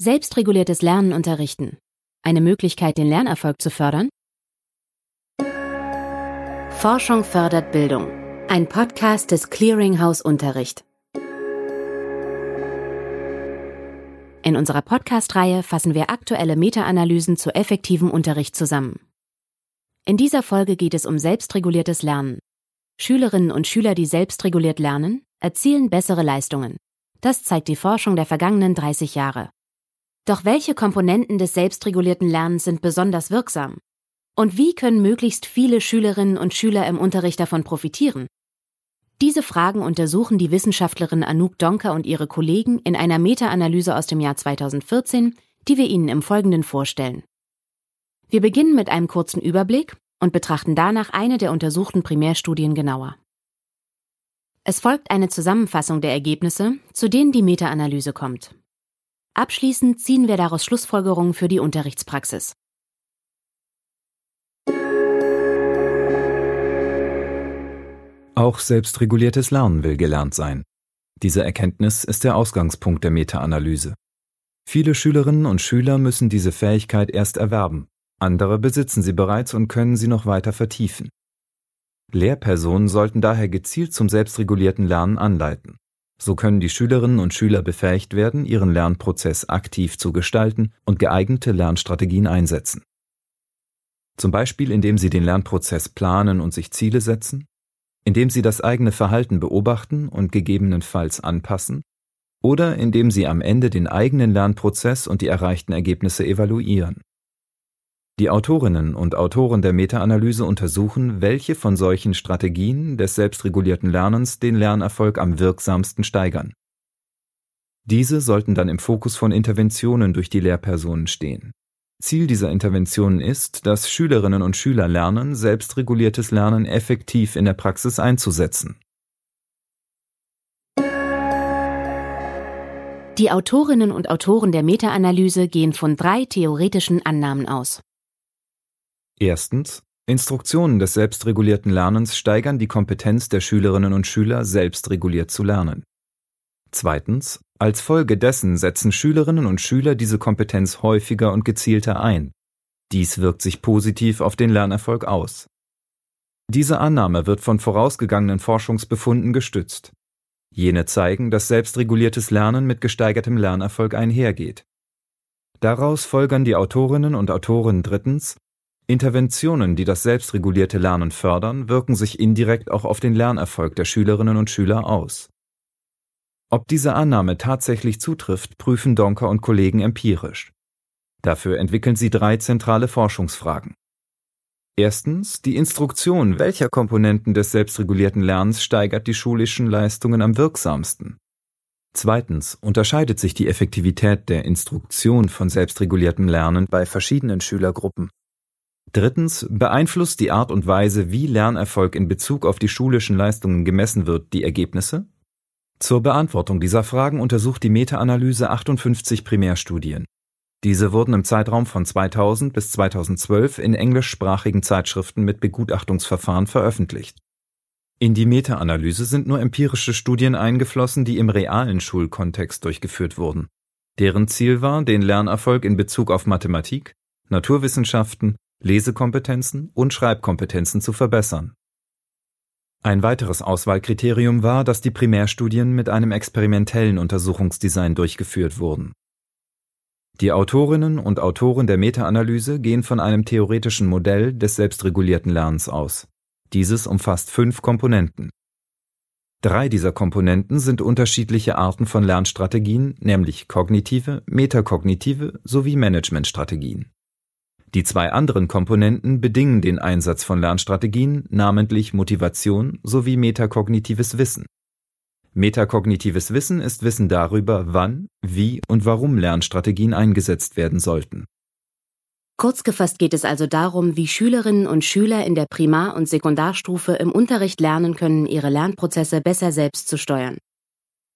Selbstreguliertes Lernen unterrichten. Eine Möglichkeit, den Lernerfolg zu fördern? Forschung fördert Bildung. Ein Podcast des Clearinghouse Unterricht. In unserer Podcast-Reihe fassen wir aktuelle Meta-Analysen zu effektivem Unterricht zusammen. In dieser Folge geht es um selbstreguliertes Lernen. Schülerinnen und Schüler, die selbstreguliert lernen, erzielen bessere Leistungen. Das zeigt die Forschung der vergangenen 30 Jahre. Doch welche Komponenten des selbstregulierten Lernens sind besonders wirksam? Und wie können möglichst viele Schülerinnen und Schüler im Unterricht davon profitieren? Diese Fragen untersuchen die Wissenschaftlerin Anouk Donker und ihre Kollegen in einer Meta-Analyse aus dem Jahr 2014, die wir Ihnen im Folgenden vorstellen. Wir beginnen mit einem kurzen Überblick und betrachten danach eine der untersuchten Primärstudien genauer. Es folgt eine Zusammenfassung der Ergebnisse, zu denen die Meta-Analyse kommt. Abschließend ziehen wir daraus Schlussfolgerungen für die Unterrichtspraxis. Auch selbstreguliertes Lernen will gelernt sein. Diese Erkenntnis ist der Ausgangspunkt der Meta-Analyse. Viele Schülerinnen und Schüler müssen diese Fähigkeit erst erwerben, andere besitzen sie bereits und können sie noch weiter vertiefen. Lehrpersonen sollten daher gezielt zum selbstregulierten Lernen anleiten. So können die Schülerinnen und Schüler befähigt werden, ihren Lernprozess aktiv zu gestalten und geeignete Lernstrategien einsetzen. Zum Beispiel indem sie den Lernprozess planen und sich Ziele setzen, indem sie das eigene Verhalten beobachten und gegebenenfalls anpassen, oder indem sie am Ende den eigenen Lernprozess und die erreichten Ergebnisse evaluieren. Die Autorinnen und Autoren der Meta-Analyse untersuchen, welche von solchen Strategien des selbstregulierten Lernens den Lernerfolg am wirksamsten steigern. Diese sollten dann im Fokus von Interventionen durch die Lehrpersonen stehen. Ziel dieser Interventionen ist, dass Schülerinnen und Schüler lernen, selbstreguliertes Lernen effektiv in der Praxis einzusetzen. Die Autorinnen und Autoren der Meta-Analyse gehen von drei theoretischen Annahmen aus. Erstens. Instruktionen des selbstregulierten Lernens steigern die Kompetenz der Schülerinnen und Schüler, selbstreguliert zu lernen. Zweitens. Als Folge dessen setzen Schülerinnen und Schüler diese Kompetenz häufiger und gezielter ein. Dies wirkt sich positiv auf den Lernerfolg aus. Diese Annahme wird von vorausgegangenen Forschungsbefunden gestützt. Jene zeigen, dass selbstreguliertes Lernen mit gesteigertem Lernerfolg einhergeht. Daraus folgern die Autorinnen und Autoren drittens, Interventionen, die das selbstregulierte Lernen fördern, wirken sich indirekt auch auf den Lernerfolg der Schülerinnen und Schüler aus. Ob diese Annahme tatsächlich zutrifft, prüfen Donker und Kollegen empirisch. Dafür entwickeln sie drei zentrale Forschungsfragen. Erstens, die Instruktion welcher Komponenten des selbstregulierten Lernens steigert die schulischen Leistungen am wirksamsten. Zweitens, unterscheidet sich die Effektivität der Instruktion von selbstreguliertem Lernen bei verschiedenen Schülergruppen. Drittens beeinflusst die Art und Weise, wie Lernerfolg in Bezug auf die schulischen Leistungen gemessen wird, die Ergebnisse? Zur Beantwortung dieser Fragen untersucht die Meta-Analyse 58 Primärstudien. Diese wurden im Zeitraum von 2000 bis 2012 in englischsprachigen Zeitschriften mit Begutachtungsverfahren veröffentlicht. In die Meta-Analyse sind nur empirische Studien eingeflossen, die im realen Schulkontext durchgeführt wurden. Deren Ziel war, den Lernerfolg in Bezug auf Mathematik, Naturwissenschaften, Lesekompetenzen und Schreibkompetenzen zu verbessern. Ein weiteres Auswahlkriterium war, dass die Primärstudien mit einem experimentellen Untersuchungsdesign durchgeführt wurden. Die Autorinnen und Autoren der Meta-Analyse gehen von einem theoretischen Modell des selbstregulierten Lernens aus. Dieses umfasst fünf Komponenten. Drei dieser Komponenten sind unterschiedliche Arten von Lernstrategien, nämlich kognitive, metakognitive sowie Managementstrategien. Die zwei anderen Komponenten bedingen den Einsatz von Lernstrategien, namentlich Motivation sowie metakognitives Wissen. Metakognitives Wissen ist Wissen darüber, wann, wie und warum Lernstrategien eingesetzt werden sollten. Kurz gefasst geht es also darum, wie Schülerinnen und Schüler in der Primar- und Sekundarstufe im Unterricht lernen können, ihre Lernprozesse besser selbst zu steuern.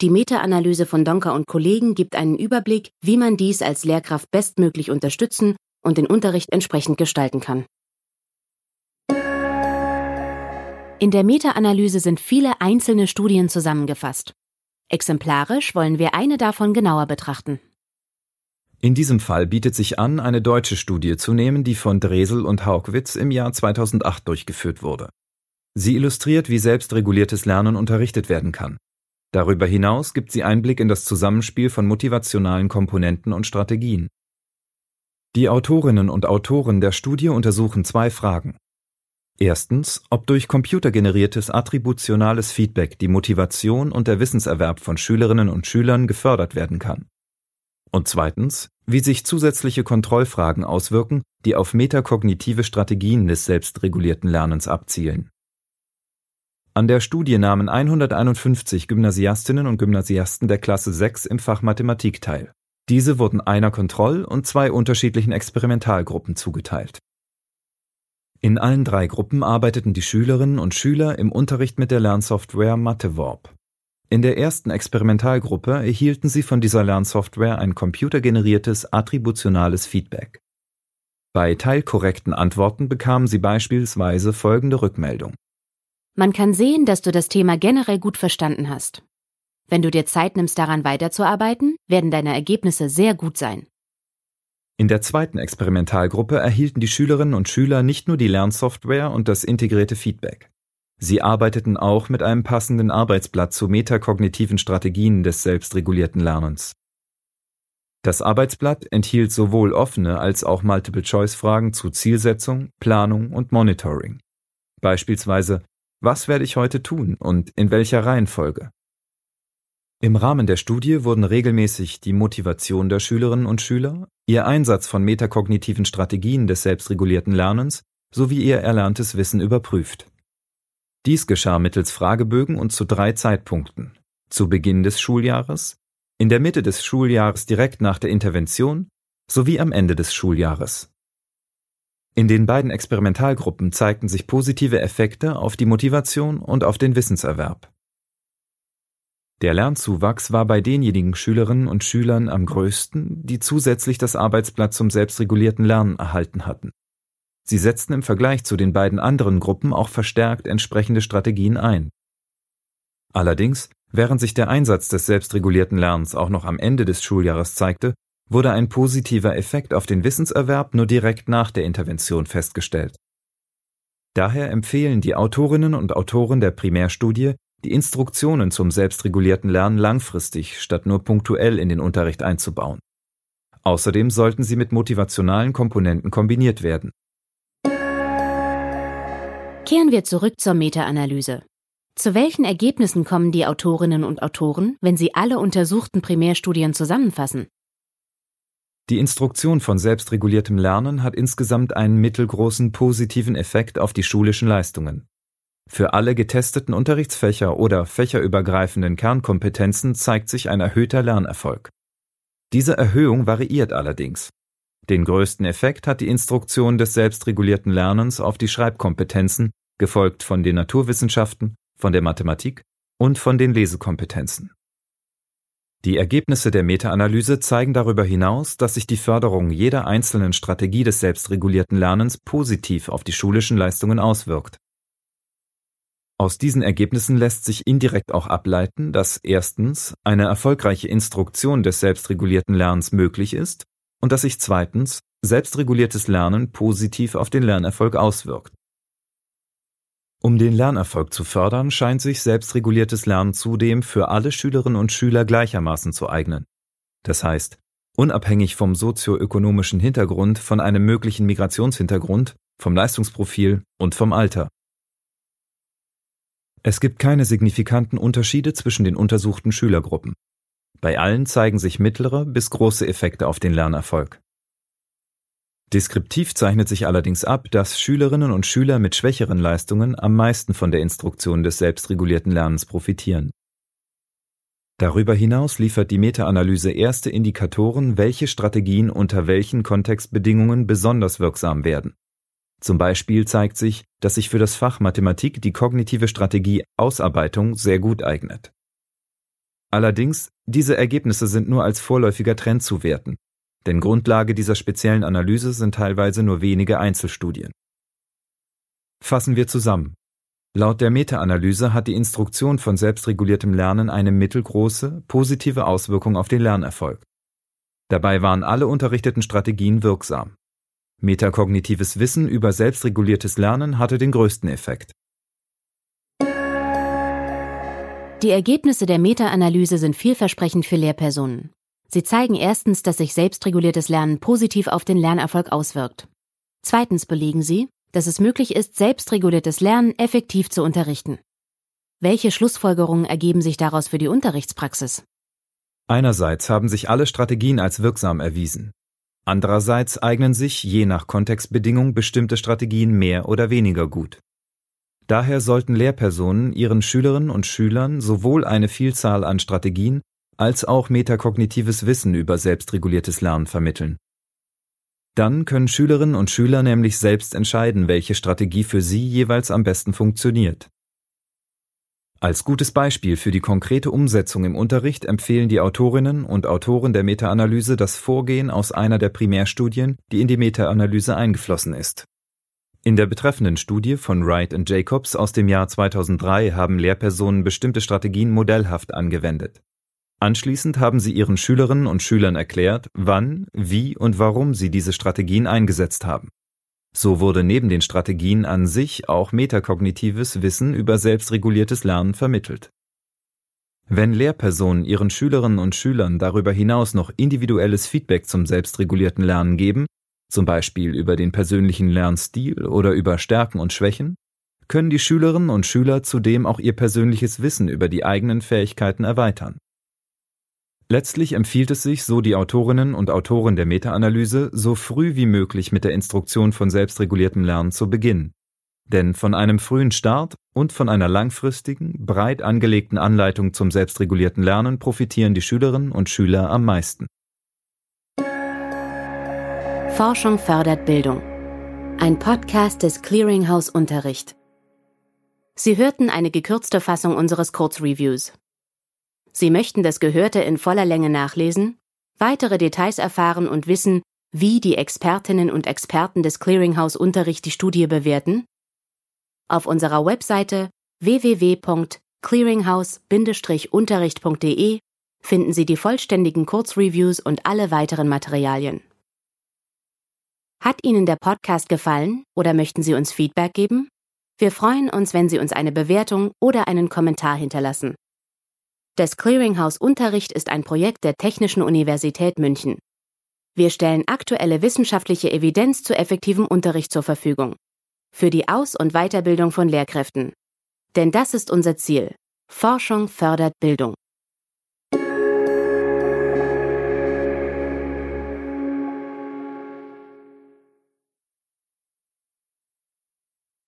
Die Meta-Analyse von Donker und Kollegen gibt einen Überblick, wie man dies als Lehrkraft bestmöglich unterstützen und den Unterricht entsprechend gestalten kann. In der Meta-Analyse sind viele einzelne Studien zusammengefasst. Exemplarisch wollen wir eine davon genauer betrachten. In diesem Fall bietet sich an, eine deutsche Studie zu nehmen, die von Dresel und Haugwitz im Jahr 2008 durchgeführt wurde. Sie illustriert, wie selbstreguliertes Lernen unterrichtet werden kann. Darüber hinaus gibt sie Einblick in das Zusammenspiel von motivationalen Komponenten und Strategien. Die Autorinnen und Autoren der Studie untersuchen zwei Fragen. Erstens, ob durch computergeneriertes attributionales Feedback die Motivation und der Wissenserwerb von Schülerinnen und Schülern gefördert werden kann. Und zweitens, wie sich zusätzliche Kontrollfragen auswirken, die auf metakognitive Strategien des selbstregulierten Lernens abzielen. An der Studie nahmen 151 Gymnasiastinnen und Gymnasiasten der Klasse 6 im Fach Mathematik teil. Diese wurden einer Kontroll- und zwei unterschiedlichen Experimentalgruppen zugeteilt. In allen drei Gruppen arbeiteten die Schülerinnen und Schüler im Unterricht mit der Lernsoftware MatheWorp. In der ersten Experimentalgruppe erhielten sie von dieser Lernsoftware ein computergeneriertes attributionales Feedback. Bei teilkorrekten Antworten bekamen sie beispielsweise folgende Rückmeldung. Man kann sehen, dass du das Thema generell gut verstanden hast. Wenn du dir Zeit nimmst, daran weiterzuarbeiten, werden deine Ergebnisse sehr gut sein. In der zweiten Experimentalgruppe erhielten die Schülerinnen und Schüler nicht nur die Lernsoftware und das integrierte Feedback. Sie arbeiteten auch mit einem passenden Arbeitsblatt zu metakognitiven Strategien des selbstregulierten Lernens. Das Arbeitsblatt enthielt sowohl offene als auch Multiple-Choice-Fragen zu Zielsetzung, Planung und Monitoring. Beispielsweise, was werde ich heute tun und in welcher Reihenfolge? Im Rahmen der Studie wurden regelmäßig die Motivation der Schülerinnen und Schüler, ihr Einsatz von metakognitiven Strategien des selbstregulierten Lernens sowie ihr erlerntes Wissen überprüft. Dies geschah mittels Fragebögen und zu drei Zeitpunkten. Zu Beginn des Schuljahres, in der Mitte des Schuljahres direkt nach der Intervention sowie am Ende des Schuljahres. In den beiden Experimentalgruppen zeigten sich positive Effekte auf die Motivation und auf den Wissenserwerb. Der Lernzuwachs war bei denjenigen Schülerinnen und Schülern am größten, die zusätzlich das Arbeitsblatt zum selbstregulierten Lernen erhalten hatten. Sie setzten im Vergleich zu den beiden anderen Gruppen auch verstärkt entsprechende Strategien ein. Allerdings, während sich der Einsatz des selbstregulierten Lernens auch noch am Ende des Schuljahres zeigte, wurde ein positiver Effekt auf den Wissenserwerb nur direkt nach der Intervention festgestellt. Daher empfehlen die Autorinnen und Autoren der Primärstudie, die Instruktionen zum selbstregulierten Lernen langfristig statt nur punktuell in den Unterricht einzubauen. Außerdem sollten sie mit motivationalen Komponenten kombiniert werden. Kehren wir zurück zur Meta-Analyse. Zu welchen Ergebnissen kommen die Autorinnen und Autoren, wenn sie alle untersuchten Primärstudien zusammenfassen? Die Instruktion von selbstreguliertem Lernen hat insgesamt einen mittelgroßen positiven Effekt auf die schulischen Leistungen. Für alle getesteten Unterrichtsfächer oder fächerübergreifenden Kernkompetenzen zeigt sich ein erhöhter Lernerfolg. Diese Erhöhung variiert allerdings. Den größten Effekt hat die Instruktion des selbstregulierten Lernens auf die Schreibkompetenzen, gefolgt von den Naturwissenschaften, von der Mathematik und von den Lesekompetenzen. Die Ergebnisse der Meta-Analyse zeigen darüber hinaus, dass sich die Förderung jeder einzelnen Strategie des selbstregulierten Lernens positiv auf die schulischen Leistungen auswirkt. Aus diesen Ergebnissen lässt sich indirekt auch ableiten, dass erstens eine erfolgreiche Instruktion des selbstregulierten Lernens möglich ist und dass sich zweitens selbstreguliertes Lernen positiv auf den Lernerfolg auswirkt. Um den Lernerfolg zu fördern, scheint sich selbstreguliertes Lernen zudem für alle Schülerinnen und Schüler gleichermaßen zu eignen. Das heißt, unabhängig vom sozioökonomischen Hintergrund, von einem möglichen Migrationshintergrund, vom Leistungsprofil und vom Alter. Es gibt keine signifikanten Unterschiede zwischen den untersuchten Schülergruppen. Bei allen zeigen sich mittlere bis große Effekte auf den Lernerfolg. Deskriptiv zeichnet sich allerdings ab, dass Schülerinnen und Schüler mit schwächeren Leistungen am meisten von der Instruktion des selbstregulierten Lernens profitieren. Darüber hinaus liefert die Meta-Analyse erste Indikatoren, welche Strategien unter welchen Kontextbedingungen besonders wirksam werden. Zum Beispiel zeigt sich, dass sich für das Fach Mathematik die kognitive Strategie Ausarbeitung sehr gut eignet. Allerdings, diese Ergebnisse sind nur als vorläufiger Trend zu werten, denn Grundlage dieser speziellen Analyse sind teilweise nur wenige Einzelstudien. Fassen wir zusammen. Laut der Meta-Analyse hat die Instruktion von selbstreguliertem Lernen eine mittelgroße, positive Auswirkung auf den Lernerfolg. Dabei waren alle unterrichteten Strategien wirksam. Metakognitives Wissen über selbstreguliertes Lernen hatte den größten Effekt. Die Ergebnisse der Meta-Analyse sind vielversprechend für Lehrpersonen. Sie zeigen erstens, dass sich selbstreguliertes Lernen positiv auf den Lernerfolg auswirkt. Zweitens belegen sie, dass es möglich ist, selbstreguliertes Lernen effektiv zu unterrichten. Welche Schlussfolgerungen ergeben sich daraus für die Unterrichtspraxis? Einerseits haben sich alle Strategien als wirksam erwiesen. Andererseits eignen sich je nach Kontextbedingung bestimmte Strategien mehr oder weniger gut. Daher sollten Lehrpersonen ihren Schülerinnen und Schülern sowohl eine Vielzahl an Strategien als auch metakognitives Wissen über selbstreguliertes Lernen vermitteln. Dann können Schülerinnen und Schüler nämlich selbst entscheiden, welche Strategie für sie jeweils am besten funktioniert. Als gutes Beispiel für die konkrete Umsetzung im Unterricht empfehlen die Autorinnen und Autoren der Meta-Analyse das Vorgehen aus einer der Primärstudien, die in die Meta-Analyse eingeflossen ist. In der betreffenden Studie von Wright und Jacobs aus dem Jahr 2003 haben Lehrpersonen bestimmte Strategien modellhaft angewendet. Anschließend haben sie ihren Schülerinnen und Schülern erklärt, wann, wie und warum sie diese Strategien eingesetzt haben. So wurde neben den Strategien an sich auch metakognitives Wissen über selbstreguliertes Lernen vermittelt. Wenn Lehrpersonen ihren Schülerinnen und Schülern darüber hinaus noch individuelles Feedback zum selbstregulierten Lernen geben, zum Beispiel über den persönlichen Lernstil oder über Stärken und Schwächen, können die Schülerinnen und Schüler zudem auch ihr persönliches Wissen über die eigenen Fähigkeiten erweitern. Letztlich empfiehlt es sich, so die Autorinnen und Autoren der Meta-Analyse, so früh wie möglich mit der Instruktion von selbstreguliertem Lernen zu beginnen. Denn von einem frühen Start und von einer langfristigen, breit angelegten Anleitung zum selbstregulierten Lernen profitieren die Schülerinnen und Schüler am meisten. Forschung fördert Bildung. Ein Podcast des Clearinghouse Unterricht. Sie hörten eine gekürzte Fassung unseres Kurzreviews. Sie möchten das Gehörte in voller Länge nachlesen, weitere Details erfahren und wissen, wie die Expertinnen und Experten des Clearinghouse Unterricht die Studie bewerten? Auf unserer Webseite www.clearinghouse-unterricht.de finden Sie die vollständigen Kurzreviews und alle weiteren Materialien. Hat Ihnen der Podcast gefallen oder möchten Sie uns Feedback geben? Wir freuen uns, wenn Sie uns eine Bewertung oder einen Kommentar hinterlassen. Das Clearinghouse Unterricht ist ein Projekt der Technischen Universität München. Wir stellen aktuelle wissenschaftliche Evidenz zu effektivem Unterricht zur Verfügung. Für die Aus- und Weiterbildung von Lehrkräften. Denn das ist unser Ziel. Forschung fördert Bildung.